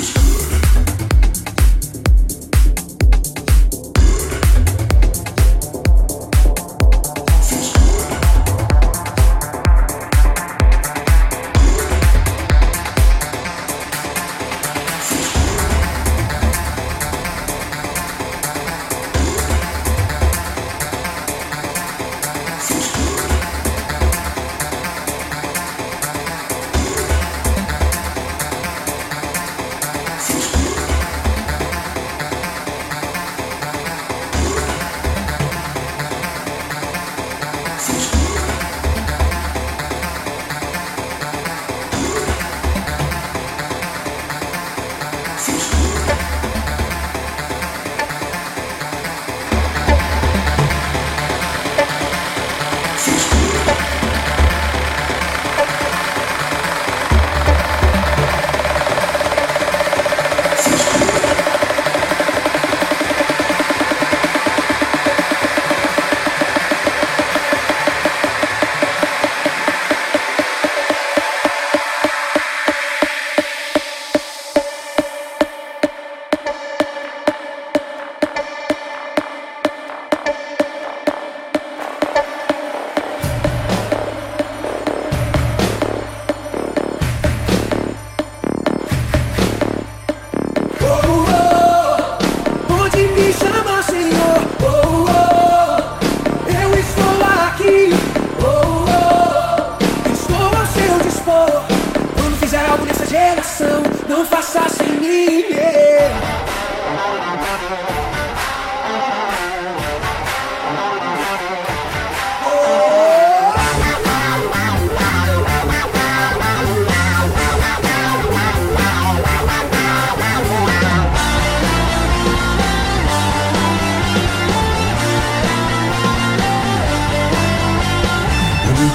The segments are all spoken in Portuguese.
is good.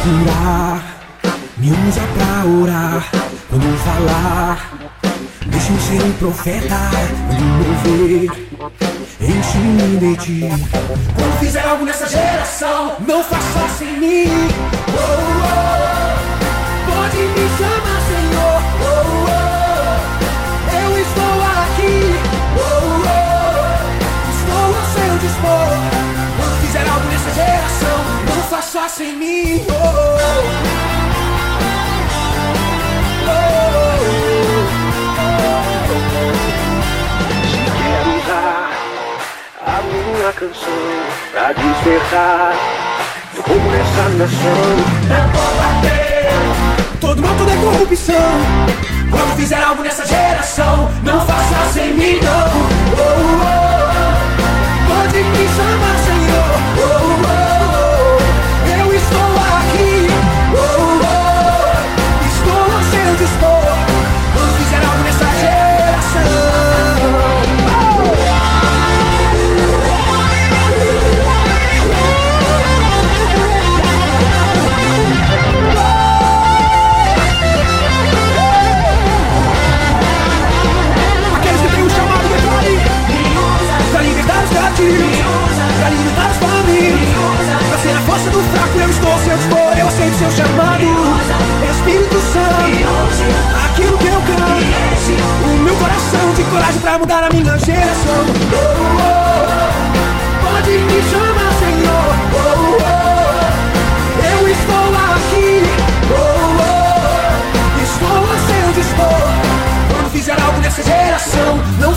curar, me usa pra orar, quando falar, deixa-me ser um profeta, quando mover, enche-me de ti. Quando fizer algo nessa geração, não faça sem mim. Oh, oh, pode me chamar. ficar sem mim. Oh, oh. Quero usar a minha canção pra despertar como nessa nação. Não vou bater todo mundo é corrupção. Quando fizer algo nessa geração, não faça coragem pra mudar a minha geração. Oh, oh, pode me chamar, Senhor. Oh, oh, eu estou aqui. Oh, oh, estou a seu dispor. Quando fizer algo nessa geração, não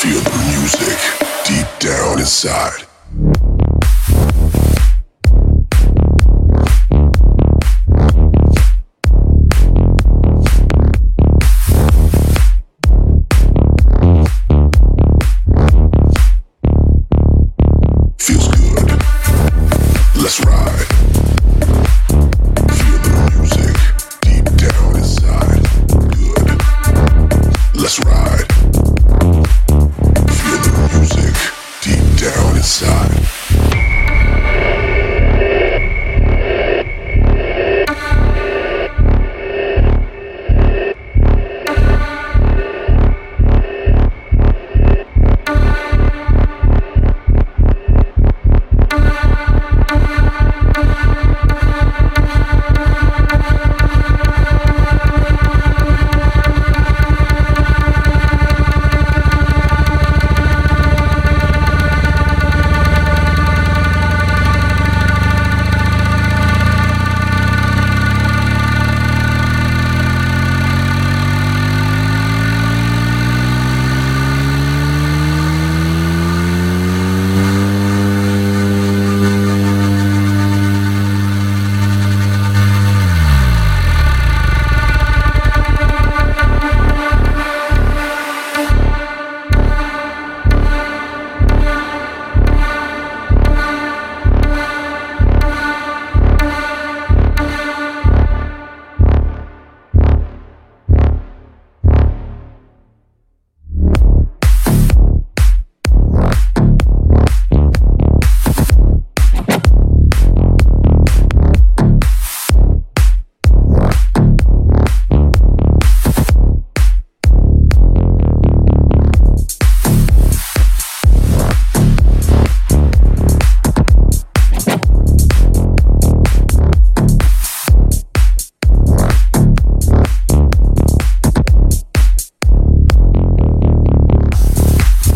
Feel the music deep down inside.